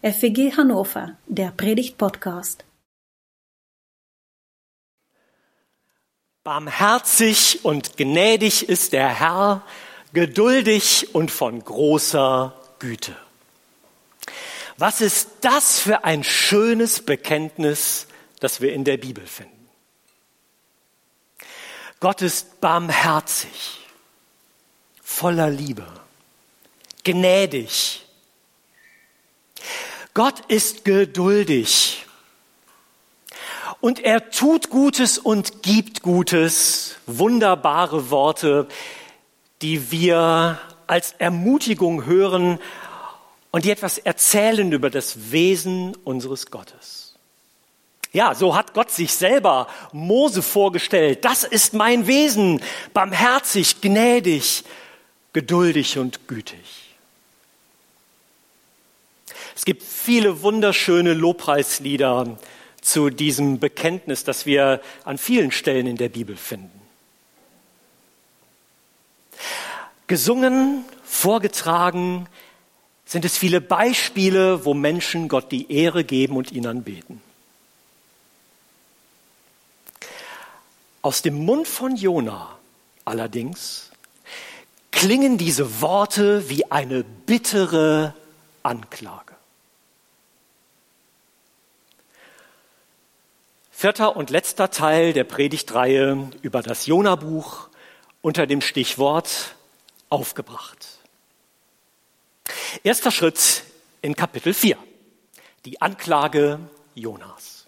FEG Hannover, der Predigt-Podcast. Barmherzig und gnädig ist der Herr, geduldig und von großer Güte. Was ist das für ein schönes Bekenntnis, das wir in der Bibel finden? Gott ist barmherzig, voller Liebe, gnädig, Gott ist geduldig und er tut Gutes und gibt Gutes. Wunderbare Worte, die wir als Ermutigung hören und die etwas erzählen über das Wesen unseres Gottes. Ja, so hat Gott sich selber Mose vorgestellt. Das ist mein Wesen, barmherzig, gnädig, geduldig und gütig. Es gibt viele wunderschöne Lobpreislieder zu diesem Bekenntnis, das wir an vielen Stellen in der Bibel finden. Gesungen, vorgetragen sind es viele Beispiele, wo Menschen Gott die Ehre geben und ihn anbeten. Aus dem Mund von Jona allerdings klingen diese Worte wie eine bittere Anklage. Vierter und letzter Teil der Predigtreihe über das Jona-Buch unter dem Stichwort aufgebracht. Erster Schritt in Kapitel 4. Die Anklage Jonas.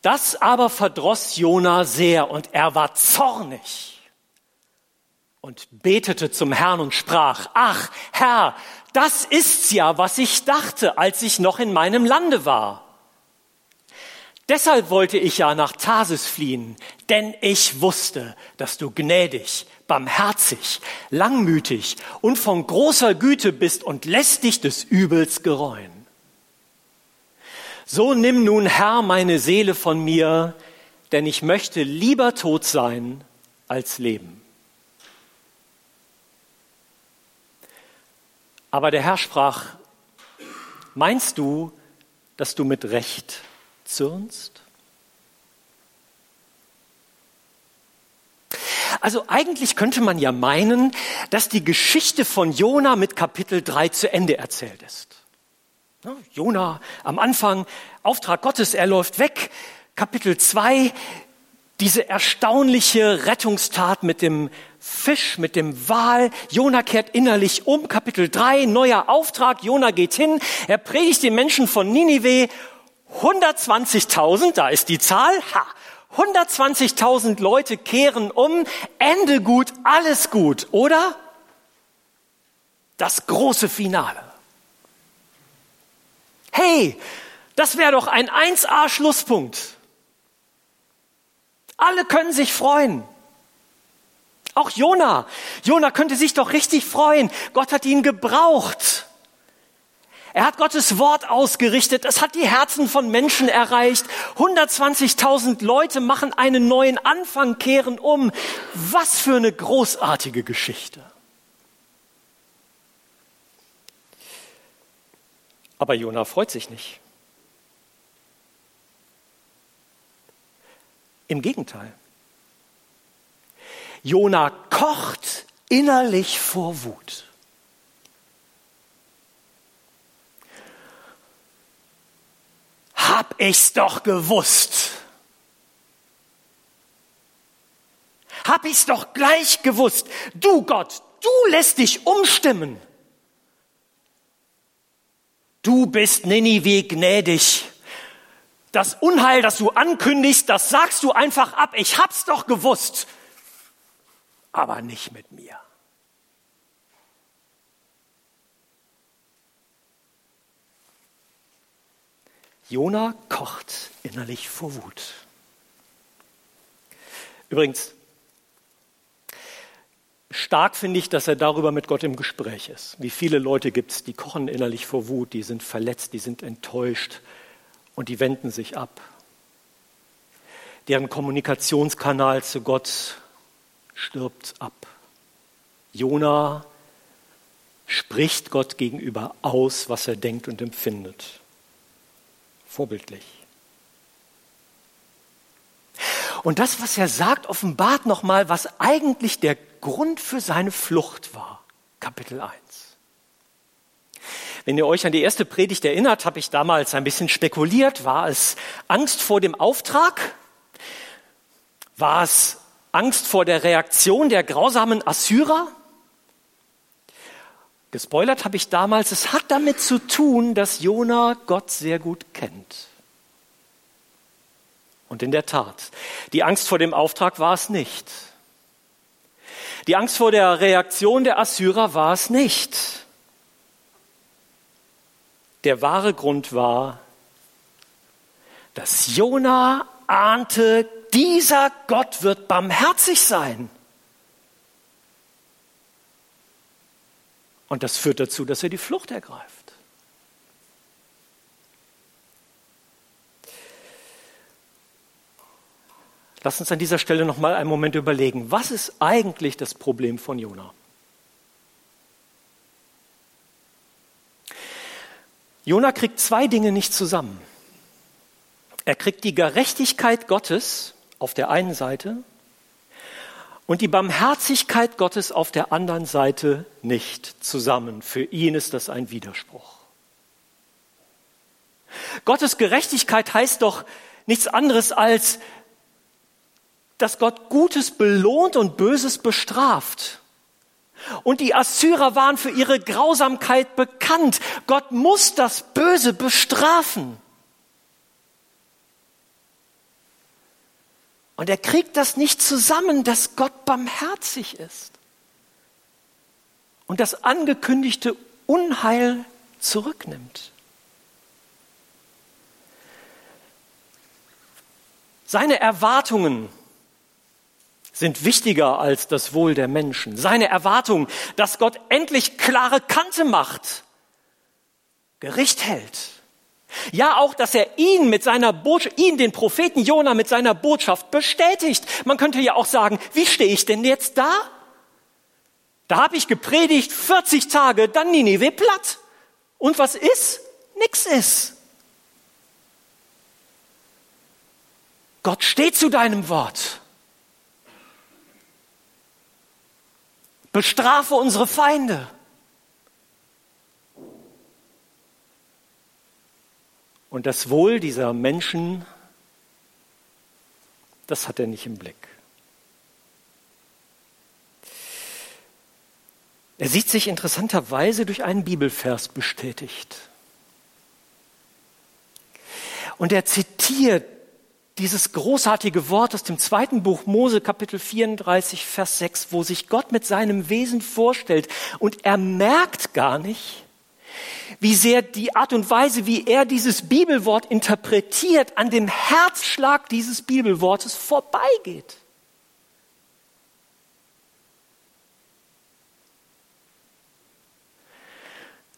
Das aber verdross Jona sehr und er war zornig und betete zum Herrn und sprach, ach Herr, das ist's ja, was ich dachte, als ich noch in meinem Lande war. Deshalb wollte ich ja nach Tarsis fliehen, denn ich wusste, dass du gnädig, barmherzig, langmütig und von großer Güte bist und lässt dich des Übels gereuen. So nimm nun Herr meine Seele von mir, denn ich möchte lieber tot sein als leben. Aber der Herr sprach, meinst du, dass du mit Recht zürnst? Also eigentlich könnte man ja meinen, dass die Geschichte von Jona mit Kapitel 3 zu Ende erzählt ist. Jona am Anfang, Auftrag Gottes, er läuft weg. Kapitel 2, diese erstaunliche Rettungstat mit dem Fisch, mit dem Wal. Jona kehrt innerlich um. Kapitel 3, neuer Auftrag. Jona geht hin. Er predigt den Menschen von Ninive 120.000, da ist die Zahl, ha, 120.000 Leute kehren um, Ende gut, alles gut, oder? Das große Finale. Hey, das wäre doch ein 1A-Schlusspunkt. Alle können sich freuen. Auch Jona. Jona könnte sich doch richtig freuen. Gott hat ihn gebraucht. Er hat Gottes Wort ausgerichtet. Es hat die Herzen von Menschen erreicht. 120.000 Leute machen einen neuen Anfang, kehren um. Was für eine großartige Geschichte. Aber Jona freut sich nicht. Im Gegenteil. Jona kocht innerlich vor Wut. Hab ich's doch gewusst. Hab ich's doch gleich gewusst. Du Gott, du lässt dich umstimmen. Du bist Ninive gnädig. Das Unheil, das du ankündigst, das sagst du einfach ab. Ich hab's doch gewusst. Aber nicht mit mir. Jona kocht innerlich vor Wut. Übrigens, stark finde ich, dass er darüber mit Gott im Gespräch ist. Wie viele Leute gibt es, die kochen innerlich vor Wut, die sind verletzt, die sind enttäuscht und die wenden sich ab. Deren Kommunikationskanal zu Gott stirbt ab. Jona spricht Gott gegenüber aus, was er denkt und empfindet. Vorbildlich. Und das, was er sagt, offenbart nochmal, was eigentlich der Grund für seine Flucht war. Kapitel 1. Wenn ihr euch an die erste Predigt erinnert, habe ich damals ein bisschen spekuliert. War es Angst vor dem Auftrag? War es Angst vor der Reaktion der grausamen Assyrer? Gespoilert habe ich damals, es hat damit zu tun, dass Jona Gott sehr gut kennt. Und in der Tat, die Angst vor dem Auftrag war es nicht. Die Angst vor der Reaktion der Assyrer war es nicht. Der wahre Grund war, dass Jona ahnte, dieser Gott wird barmherzig sein. Und das führt dazu, dass er die Flucht ergreift. Lass uns an dieser Stelle noch mal einen Moment überlegen, was ist eigentlich das Problem von Jona? Jona kriegt zwei Dinge nicht zusammen. Er kriegt die Gerechtigkeit Gottes auf der einen Seite und die Barmherzigkeit Gottes auf der anderen Seite nicht zusammen. Für ihn ist das ein Widerspruch. Gottes Gerechtigkeit heißt doch nichts anderes als, dass Gott Gutes belohnt und Böses bestraft. Und die Assyrer waren für ihre Grausamkeit bekannt. Gott muss das Böse bestrafen. Und er kriegt das nicht zusammen, dass Gott barmherzig ist und das angekündigte Unheil zurücknimmt. Seine Erwartungen sind wichtiger als das Wohl der Menschen. Seine Erwartung, dass Gott endlich klare Kante macht, Gericht hält. Ja, auch, dass er ihn mit seiner Botschaft, ihn, den Propheten Jona, mit seiner Botschaft bestätigt. Man könnte ja auch sagen, wie stehe ich denn jetzt da? Da habe ich gepredigt 40 Tage, dann Ninive platt. Und was ist? Nix ist. Gott steht zu deinem Wort. Bestrafe unsere Feinde. Und das Wohl dieser Menschen, das hat er nicht im Blick. Er sieht sich interessanterweise durch einen Bibelvers bestätigt. Und er zitiert dieses großartige Wort aus dem zweiten Buch Mose, Kapitel 34, Vers 6, wo sich Gott mit seinem Wesen vorstellt und er merkt gar nicht, wie sehr die Art und Weise, wie er dieses Bibelwort interpretiert, an dem Herzschlag dieses Bibelwortes vorbeigeht.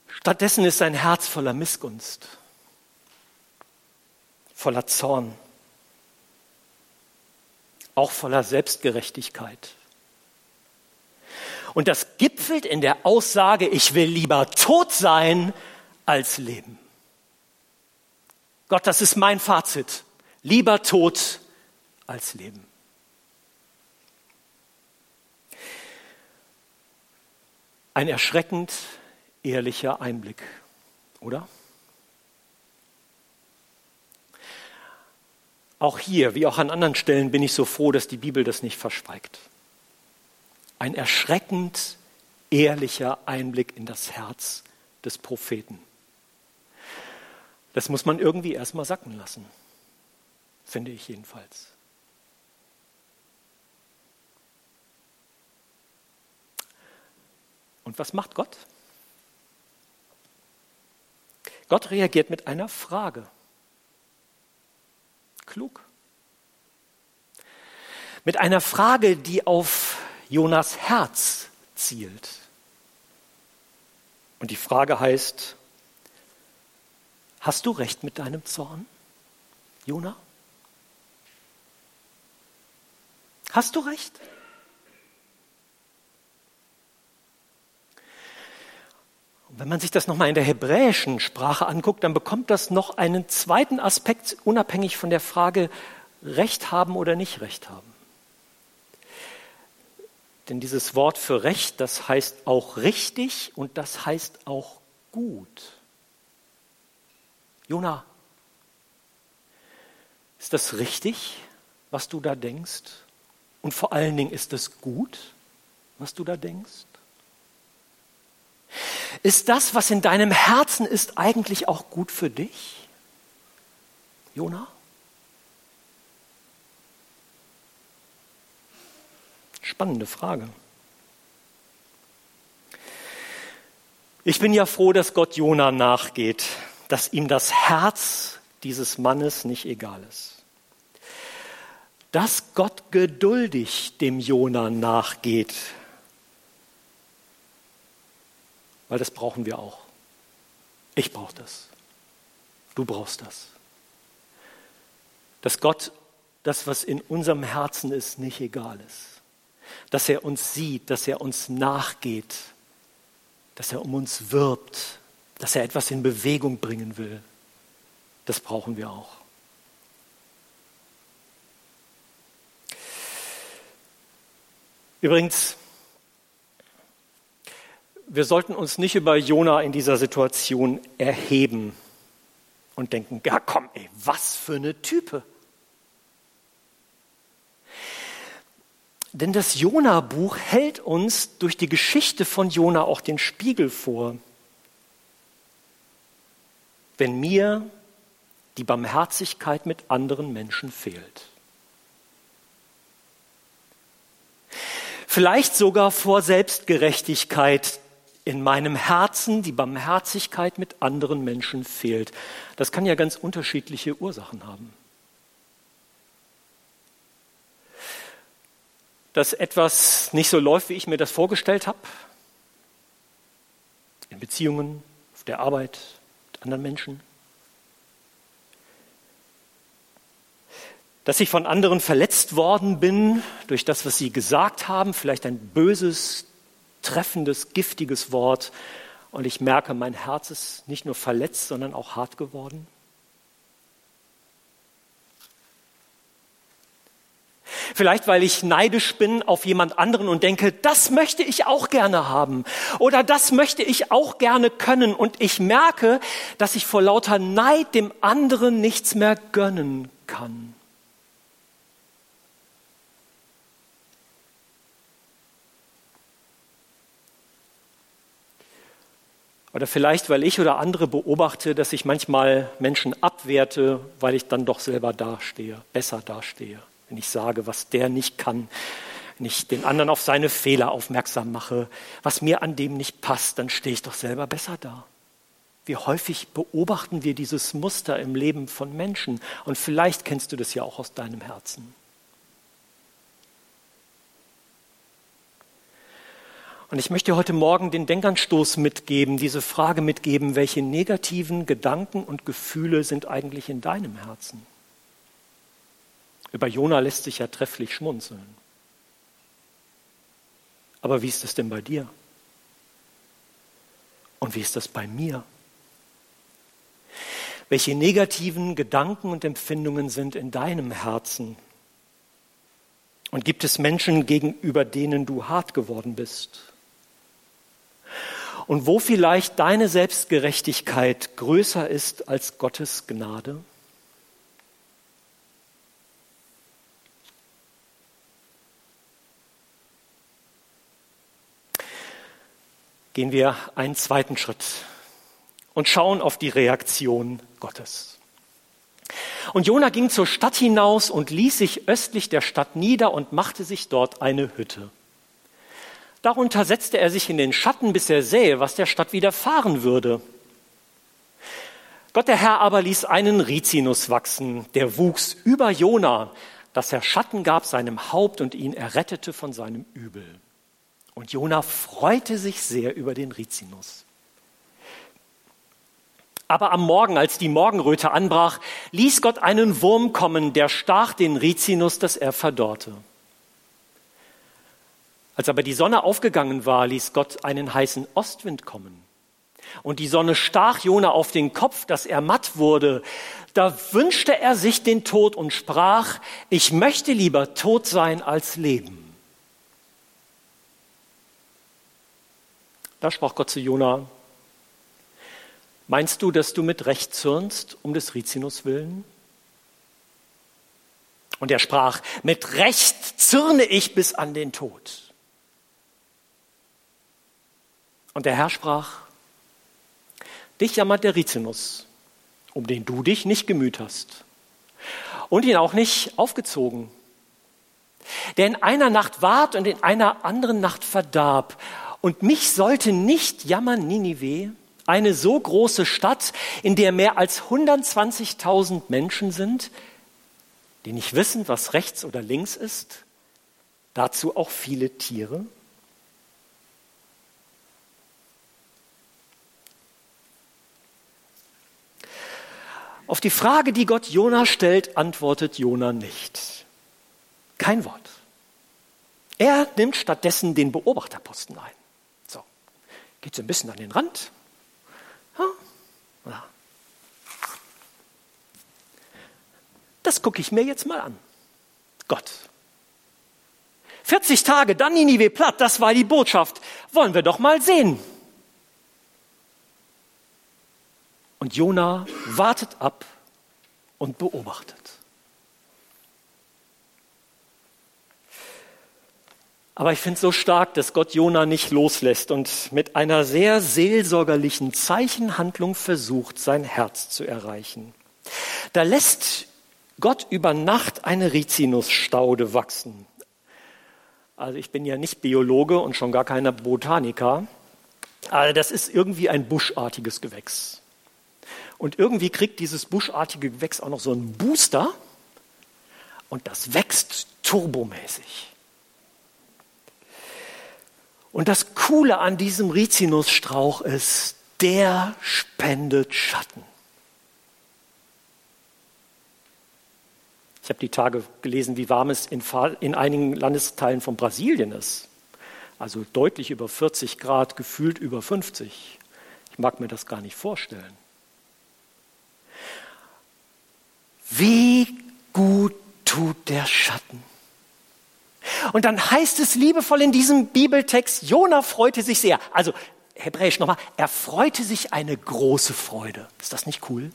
Stattdessen ist sein Herz voller Missgunst, voller Zorn auch voller Selbstgerechtigkeit. Und das gipfelt in der Aussage, ich will lieber tot sein als leben. Gott, das ist mein Fazit. Lieber tot als leben. Ein erschreckend ehrlicher Einblick, oder? Auch hier, wie auch an anderen Stellen, bin ich so froh, dass die Bibel das nicht verschweigt. Ein erschreckend ehrlicher Einblick in das Herz des Propheten. Das muss man irgendwie erstmal sacken lassen, finde ich jedenfalls. Und was macht Gott? Gott reagiert mit einer Frage klug. Mit einer Frage, die auf Jonas Herz zielt. Und die Frage heißt, hast du recht mit deinem Zorn, Jona? Hast du recht? Wenn man sich das nochmal in der hebräischen Sprache anguckt, dann bekommt das noch einen zweiten Aspekt, unabhängig von der Frage, Recht haben oder nicht Recht haben. Denn dieses Wort für Recht, das heißt auch richtig und das heißt auch gut. Jona, ist das richtig, was du da denkst? Und vor allen Dingen, ist es gut, was du da denkst? Ist das, was in deinem Herzen ist, eigentlich auch gut für dich? Jona? Spannende Frage. Ich bin ja froh, dass Gott Jona nachgeht, dass ihm das Herz dieses Mannes nicht egal ist. Dass Gott geduldig dem Jona nachgeht, weil das brauchen wir auch. Ich brauche das. Du brauchst das. Dass Gott das, was in unserem Herzen ist, nicht egal ist dass er uns sieht, dass er uns nachgeht, dass er um uns wirbt, dass er etwas in Bewegung bringen will. Das brauchen wir auch. Übrigens, wir sollten uns nicht über Jona in dieser Situation erheben und denken, ja komm, ey, was für eine Type. Denn das Jona-Buch hält uns durch die Geschichte von Jona auch den Spiegel vor. Wenn mir die Barmherzigkeit mit anderen Menschen fehlt. Vielleicht sogar vor Selbstgerechtigkeit in meinem Herzen die Barmherzigkeit mit anderen Menschen fehlt. Das kann ja ganz unterschiedliche Ursachen haben. dass etwas nicht so läuft, wie ich mir das vorgestellt habe. In Beziehungen, auf der Arbeit, mit anderen Menschen. Dass ich von anderen verletzt worden bin durch das, was sie gesagt haben, vielleicht ein böses, treffendes, giftiges Wort. Und ich merke, mein Herz ist nicht nur verletzt, sondern auch hart geworden. Vielleicht, weil ich neidisch bin auf jemand anderen und denke, das möchte ich auch gerne haben oder das möchte ich auch gerne können und ich merke, dass ich vor lauter Neid dem anderen nichts mehr gönnen kann. Oder vielleicht, weil ich oder andere beobachte, dass ich manchmal Menschen abwerte, weil ich dann doch selber dastehe, besser dastehe wenn ich sage, was der nicht kann, wenn ich den anderen auf seine Fehler aufmerksam mache, was mir an dem nicht passt, dann stehe ich doch selber besser da. Wie häufig beobachten wir dieses Muster im Leben von Menschen? Und vielleicht kennst du das ja auch aus deinem Herzen. Und ich möchte heute Morgen den Denkanstoß mitgeben, diese Frage mitgeben, welche negativen Gedanken und Gefühle sind eigentlich in deinem Herzen? Über Jona lässt sich ja trefflich schmunzeln. Aber wie ist es denn bei dir? Und wie ist das bei mir? Welche negativen Gedanken und Empfindungen sind in deinem Herzen? Und gibt es Menschen, gegenüber denen du hart geworden bist? Und wo vielleicht deine Selbstgerechtigkeit größer ist als Gottes Gnade? gehen wir einen zweiten Schritt und schauen auf die Reaktion Gottes. Und Jona ging zur Stadt hinaus und ließ sich östlich der Stadt nieder und machte sich dort eine Hütte. Darunter setzte er sich in den Schatten, bis er sähe, was der Stadt widerfahren würde. Gott der Herr aber ließ einen Rizinus wachsen, der wuchs über Jona, dass er Schatten gab seinem Haupt und ihn errettete von seinem Übel. Und Jona freute sich sehr über den Rizinus. Aber am Morgen, als die Morgenröte anbrach, ließ Gott einen Wurm kommen, der stach den Rizinus, dass er verdorrte. Als aber die Sonne aufgegangen war, ließ Gott einen heißen Ostwind kommen. und die Sonne stach Jona auf den Kopf, dass er matt wurde, da wünschte er sich den Tod und sprach, ich möchte lieber tot sein als leben. Da sprach Gott zu Jona, meinst du, dass du mit Recht zürnst um des Rizinus willen? Und er sprach, mit Recht zürne ich bis an den Tod. Und der Herr sprach, dich jammert der Rizinus, um den du dich nicht gemüht hast und ihn auch nicht aufgezogen. Der in einer Nacht ward und in einer anderen Nacht verdarb. Und mich sollte nicht jammern Ninive, eine so große Stadt, in der mehr als 120.000 Menschen sind, die nicht wissen, was rechts oder links ist, dazu auch viele Tiere. Auf die Frage, die Gott Jona stellt, antwortet Jona nicht. Kein Wort. Er nimmt stattdessen den Beobachterposten ein geht so ein bisschen an den Rand. Das gucke ich mir jetzt mal an. Gott. 40 Tage, dann Ninive platt, das war die Botschaft. Wollen wir doch mal sehen. Und Jona wartet ab und beobachtet. Aber ich finde es so stark, dass Gott Jona nicht loslässt und mit einer sehr seelsorgerlichen Zeichenhandlung versucht, sein Herz zu erreichen. Da lässt Gott über Nacht eine Rizinusstaude wachsen. Also ich bin ja nicht Biologe und schon gar keiner Botaniker. Aber das ist irgendwie ein buschartiges Gewächs. Und irgendwie kriegt dieses buschartige Gewächs auch noch so einen Booster und das wächst turbomäßig. Und das Coole an diesem Rizinusstrauch ist, der spendet Schatten. Ich habe die Tage gelesen, wie warm es in, in, einigen Landesteilen von Brasilien ist. Also deutlich über 40 Grad, gefühlt über 50. Ich mag mir das gar nicht vorstellen. Wie gut tut der Schatten. Und dann heißt es liebevoll in diesem Bibeltext, Jona freute sich sehr. Also hebräisch nochmal, er freute sich eine große Freude. Ist das nicht cool?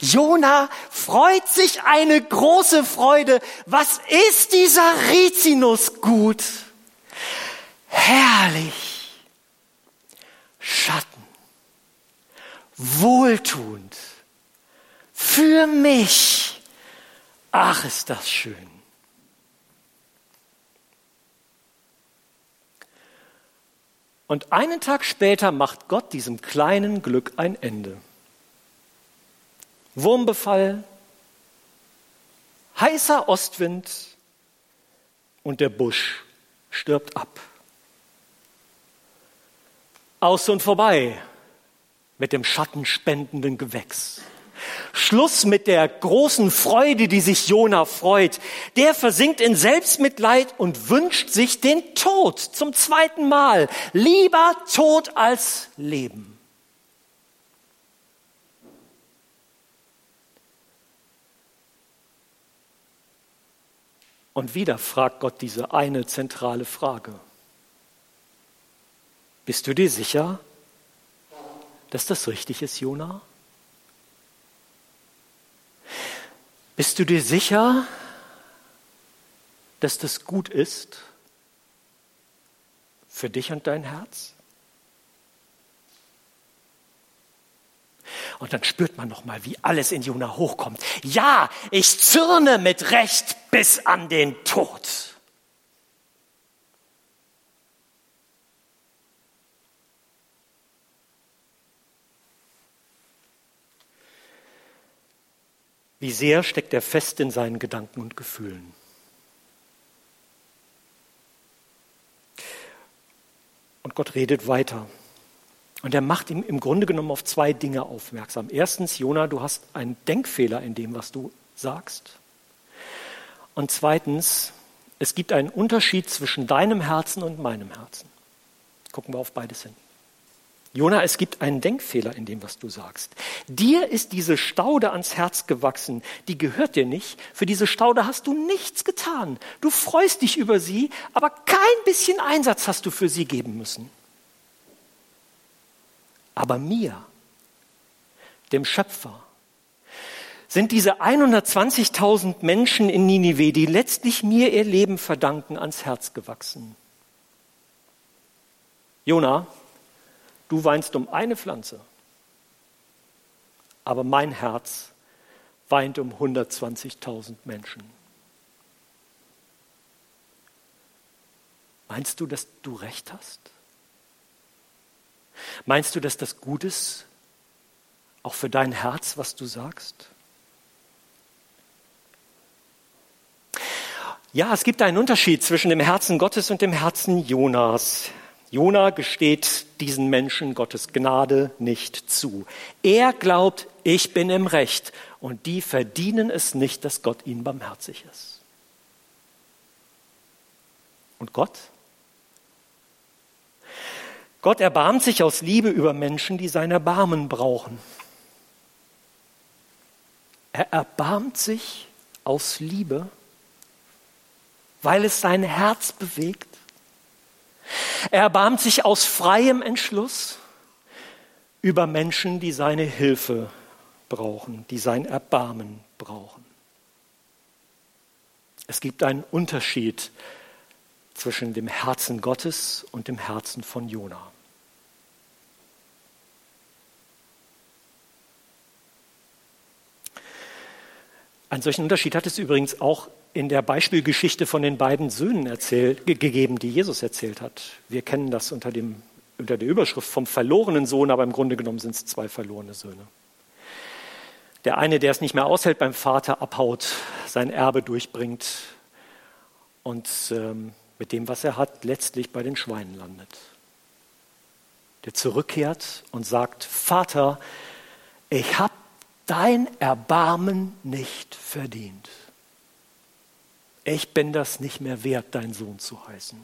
Jona freut sich eine große Freude. Was ist dieser Rizinus gut? Herrlich. Schatten. Wohltuend. Für mich. Ach, ist das schön. Und einen Tag später macht Gott diesem kleinen Glück ein Ende. Wurmbefall, heißer Ostwind und der Busch stirbt ab. Aus und vorbei mit dem schattenspendenden Gewächs. Schluss mit der großen Freude, die sich Jona freut. Der versinkt in Selbstmitleid und wünscht sich den Tod zum zweiten Mal. Lieber Tod als Leben. Und wieder fragt Gott diese eine zentrale Frage. Bist du dir sicher, dass das richtig ist, Jona? Bist du dir sicher, dass das gut ist für dich und dein Herz? Und dann spürt man noch mal, wie alles in Jona hochkommt. Ja, ich zürne mit Recht bis an den Tod. Wie sehr steckt er fest in seinen Gedanken und Gefühlen? Und Gott redet weiter. Und er macht ihm im Grunde genommen auf zwei Dinge aufmerksam. Erstens, Jona, du hast einen Denkfehler in dem, was du sagst. Und zweitens, es gibt einen Unterschied zwischen deinem Herzen und meinem Herzen. Gucken wir auf beides hin. Jona, es gibt einen Denkfehler in dem, was du sagst. Dir ist diese Staude ans Herz gewachsen, die gehört dir nicht. Für diese Staude hast du nichts getan. Du freust dich über sie, aber kein bisschen Einsatz hast du für sie geben müssen. Aber mir, dem Schöpfer, sind diese 120.000 Menschen in Ninive, die letztlich mir ihr Leben verdanken, ans Herz gewachsen. Jona, Du weinst um eine Pflanze, aber mein Herz weint um 120.000 Menschen. Meinst du, dass du recht hast? Meinst du, dass das gut ist, auch für dein Herz, was du sagst? Ja, es gibt einen Unterschied zwischen dem Herzen Gottes und dem Herzen Jonas. Jona gesteht diesen Menschen Gottes Gnade nicht zu. Er glaubt, ich bin im Recht und die verdienen es nicht, dass Gott ihnen barmherzig ist. Und Gott? Gott erbarmt sich aus Liebe über Menschen, die sein Erbarmen brauchen. Er erbarmt sich aus Liebe, weil es sein Herz bewegt er erbarmt sich aus freiem Entschluss über Menschen, die seine Hilfe brauchen, die sein Erbarmen brauchen. Es gibt einen Unterschied zwischen dem Herzen Gottes und dem Herzen von Jona. Einen solchen Unterschied hat es übrigens auch in der Beispielgeschichte von den beiden Söhnen erzählt, gegeben, die Jesus erzählt hat. Wir kennen das unter, dem, unter der Überschrift vom verlorenen Sohn, aber im Grunde genommen sind es zwei verlorene Söhne. Der eine, der es nicht mehr aushält beim Vater, abhaut, sein Erbe durchbringt und ähm, mit dem, was er hat, letztlich bei den Schweinen landet. Der zurückkehrt und sagt, Vater, ich habe dein Erbarmen nicht verdient ich bin das nicht mehr wert, dein Sohn zu heißen.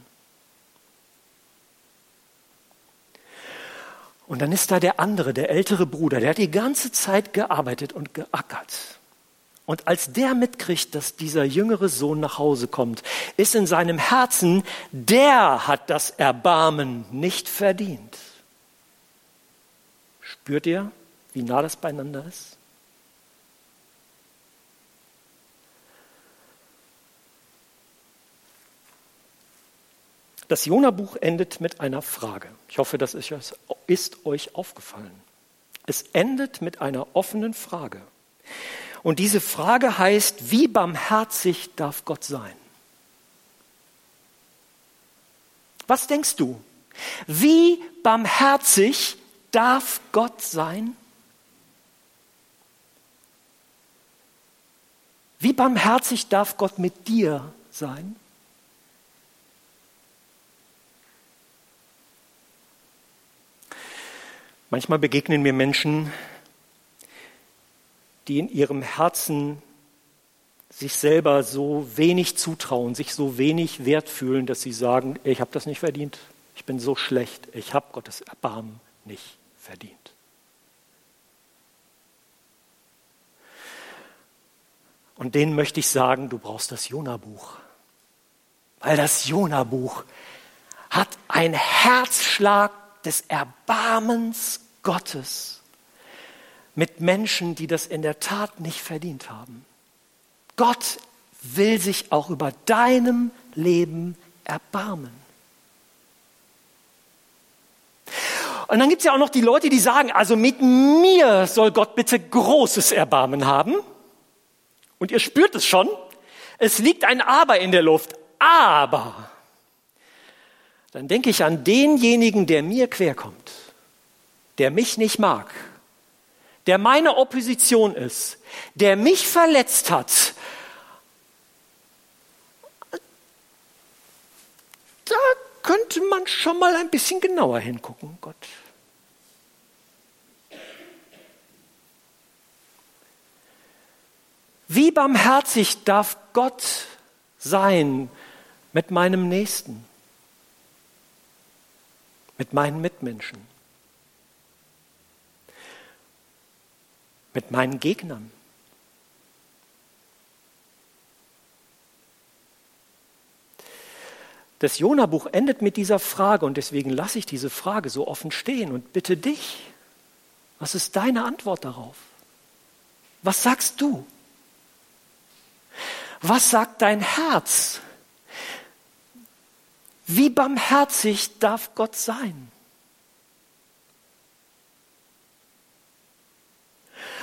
Und dann ist da der andere, der ältere Bruder, der hat die ganze Zeit gearbeitet und geackert. Und als der mitkriegt, dass dieser jüngere Sohn nach Hause kommt, ist in seinem Herzen, der hat das Erbarmen nicht verdient. Spürt ihr, wie nah das beieinander ist? Das Jona-Buch endet mit einer Frage. Ich hoffe, das ist euch aufgefallen. Es endet mit einer offenen Frage. Und diese Frage heißt, wie barmherzig darf Gott sein? Was denkst du? Wie barmherzig darf Gott sein? Wie barmherzig darf Gott mit dir sein? Manchmal begegnen mir Menschen, die in ihrem Herzen sich selber so wenig zutrauen, sich so wenig wert fühlen, dass sie sagen, ich habe das nicht verdient, ich bin so schlecht, ich habe Gottes Erbarmen nicht verdient. Und denen möchte ich sagen, du brauchst das Jona-Buch. Weil das Jona-Buch hat ein Herzschlag des Erbarmens Gottes mit Menschen, die das in der Tat nicht verdient haben. Gott will sich auch über deinem Leben erbarmen. Und dann gibt es ja auch noch die Leute, die sagen, also mit mir soll Gott bitte großes Erbarmen haben. Und ihr spürt es schon, es liegt ein Aber in der Luft. Aber dann denke ich an denjenigen, der mir querkommt, der mich nicht mag, der meine Opposition ist, der mich verletzt hat. Da könnte man schon mal ein bisschen genauer hingucken, Gott. Wie barmherzig darf Gott sein mit meinem Nächsten? mit meinen Mitmenschen, mit meinen Gegnern. Das Jona-Buch endet mit dieser Frage und deswegen lasse ich diese Frage so offen stehen und bitte dich, was ist deine Antwort darauf? Was sagst du? Was sagt dein Herz? Wie barmherzig darf Gott sein?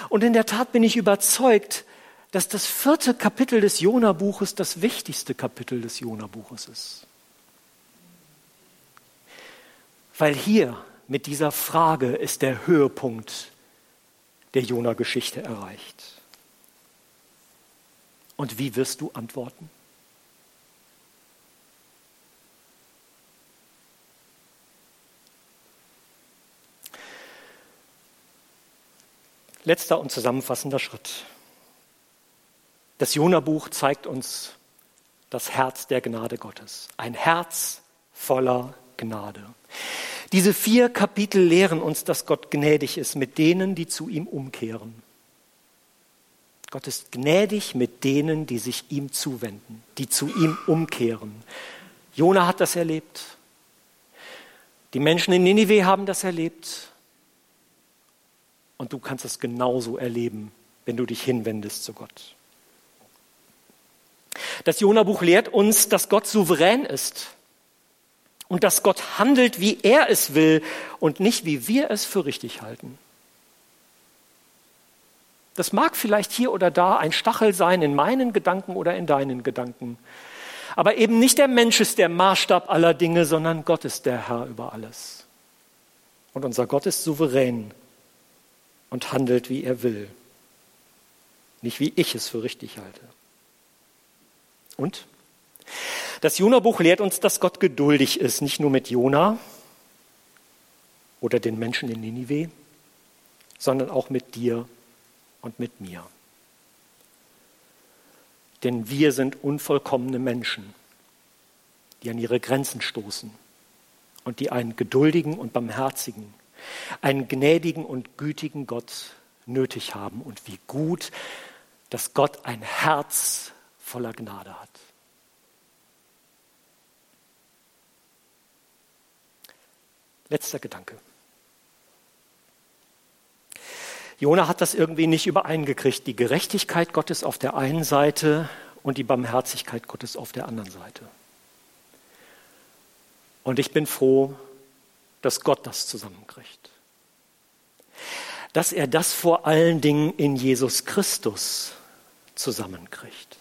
Und in der Tat bin ich überzeugt, dass das vierte Kapitel des Jona-Buches das wichtigste Kapitel des Jona-Buches ist. Weil hier mit dieser Frage ist der Höhepunkt der Jona-Geschichte erreicht. Und wie wirst du antworten? Letzter und zusammenfassender Schritt. Das Jona-Buch zeigt uns das Herz der Gnade Gottes. Ein Herz voller Gnade. Diese vier Kapitel lehren uns, dass Gott gnädig ist mit denen, die zu ihm umkehren. Gott ist gnädig mit denen, die sich ihm zuwenden, die zu ihm umkehren. Jona hat das erlebt. Die Menschen in Ninive haben das erlebt. Und du kannst es genauso erleben, wenn du dich hinwendest zu Gott. Das Jona-Buch lehrt uns, dass Gott souverän ist und dass Gott handelt, wie er es will und nicht, wie wir es für richtig halten. Das mag vielleicht hier oder da ein Stachel sein in meinen Gedanken oder in deinen Gedanken. Aber eben nicht der Mensch ist der Maßstab aller Dinge, sondern Gott ist der Herr über alles. Und unser Gott ist souverän und handelt, wie er will. Nicht wie ich es für richtig halte. Und? Das Jona-Buch lehrt uns, dass Gott geduldig ist, nicht nur mit Jona oder den Menschen in Ninive, sondern auch mit dir und mit mir. Denn wir sind unvollkommene Menschen, die an ihre Grenzen stoßen und die einen geduldigen und barmherzigen, einen gnädigen und gütigen Gott nötig haben. Und wie gut, dass Gott ein Herz voller Gnade hat. Letzter Gedanke. Jona hat das irgendwie nicht übereingekriegt, die Gerechtigkeit Gottes auf der einen Seite und die Barmherzigkeit Gottes auf der anderen Seite. Und ich bin froh, dass Gott das zusammenkriegt. Dass er das vor allen Dingen in Jesus Christus zusammenkriegt.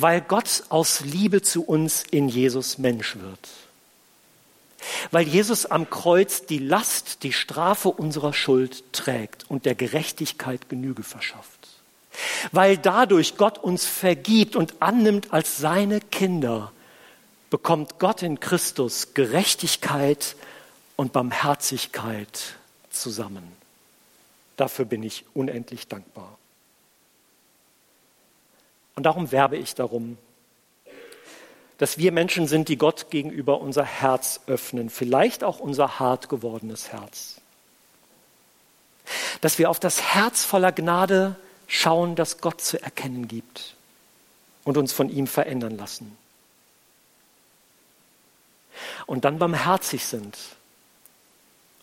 weil Gott aus Liebe zu uns in Jesus Mensch wird. Weil Jesus am Kreuz die Last, die Strafe unserer Schuld trägt und der Gerechtigkeit Genüge verschafft. Weil dadurch Gott uns vergibt und annimmt als seine Kinder, bekommt Gott in Christus Gerechtigkeit und Barmherzigkeit zusammen. Dafür bin ich unendlich dankbar. Und darum werbe ich darum, dass wir Menschen sind, die Gott gegenüber unser Herz öffnen, vielleicht auch unser hart gewordenes Herz. Dass wir auf das Herz voller Gnade schauen, das Gott zu erkennen gibt und uns von ihm verändern lassen. Und dann barmherzig sind,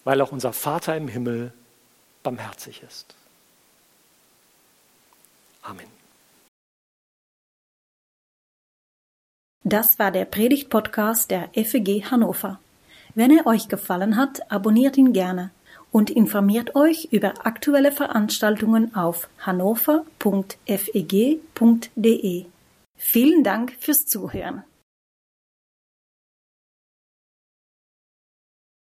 weil auch unser Vater im Himmel barmherzig ist. Amen. Das war der Predigt-Podcast der FEG Hannover. Wenn er euch gefallen hat, abonniert ihn gerne und informiert euch über aktuelle Veranstaltungen auf hannover.feg.de. Vielen Dank fürs Zuhören.